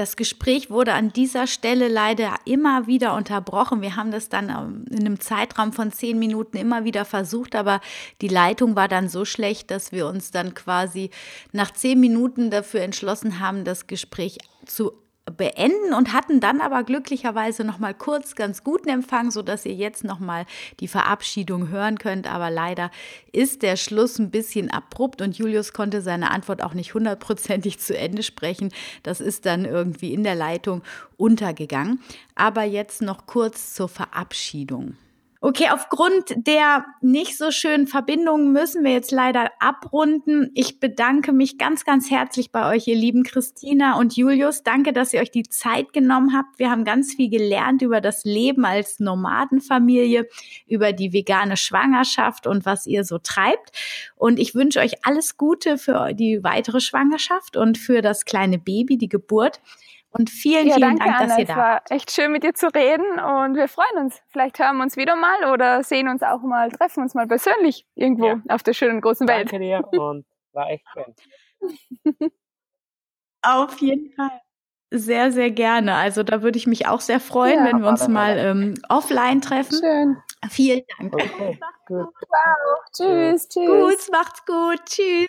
Das Gespräch wurde an dieser Stelle leider immer wieder unterbrochen. Wir haben das dann ähm, in einem Zeitraum von zehn Minuten immer wieder versucht, aber die Leitung war dann so schlecht, dass wir uns dann quasi nach zehn Minuten dafür entschlossen haben, das Gespräch zu beenden und hatten dann aber glücklicherweise noch mal kurz ganz guten Empfang, so dass ihr jetzt noch mal die Verabschiedung hören könnt. Aber leider ist der Schluss ein bisschen abrupt und Julius konnte seine Antwort auch nicht hundertprozentig zu Ende sprechen. Das ist dann irgendwie in der Leitung untergegangen. Aber jetzt noch kurz zur Verabschiedung. Okay, aufgrund der nicht so schönen Verbindungen müssen wir jetzt leider abrunden. Ich bedanke mich ganz, ganz herzlich bei euch, ihr lieben Christina und Julius. Danke, dass ihr euch die Zeit genommen habt. Wir haben ganz viel gelernt über das Leben als Nomadenfamilie, über die vegane Schwangerschaft und was ihr so treibt. Und ich wünsche euch alles Gute für die weitere Schwangerschaft und für das kleine Baby, die Geburt. Und vielen, ja, vielen danke, Dank, dass Anna. ihr da Es war echt schön mit dir zu reden und wir freuen uns. Vielleicht hören wir uns wieder mal oder sehen uns auch mal, treffen uns mal persönlich irgendwo Ja. auf der schönen großen Welt. Danke dir und war echt schön. Auf jeden Fall. Sehr, sehr gerne. Also da würde ich mich auch sehr freuen, Ja, wenn wir uns mal ähm, offline treffen. Schön. Vielen Dank. Okay, gut. Tschüss, tschüss. Gut, macht's gut. Tschüss.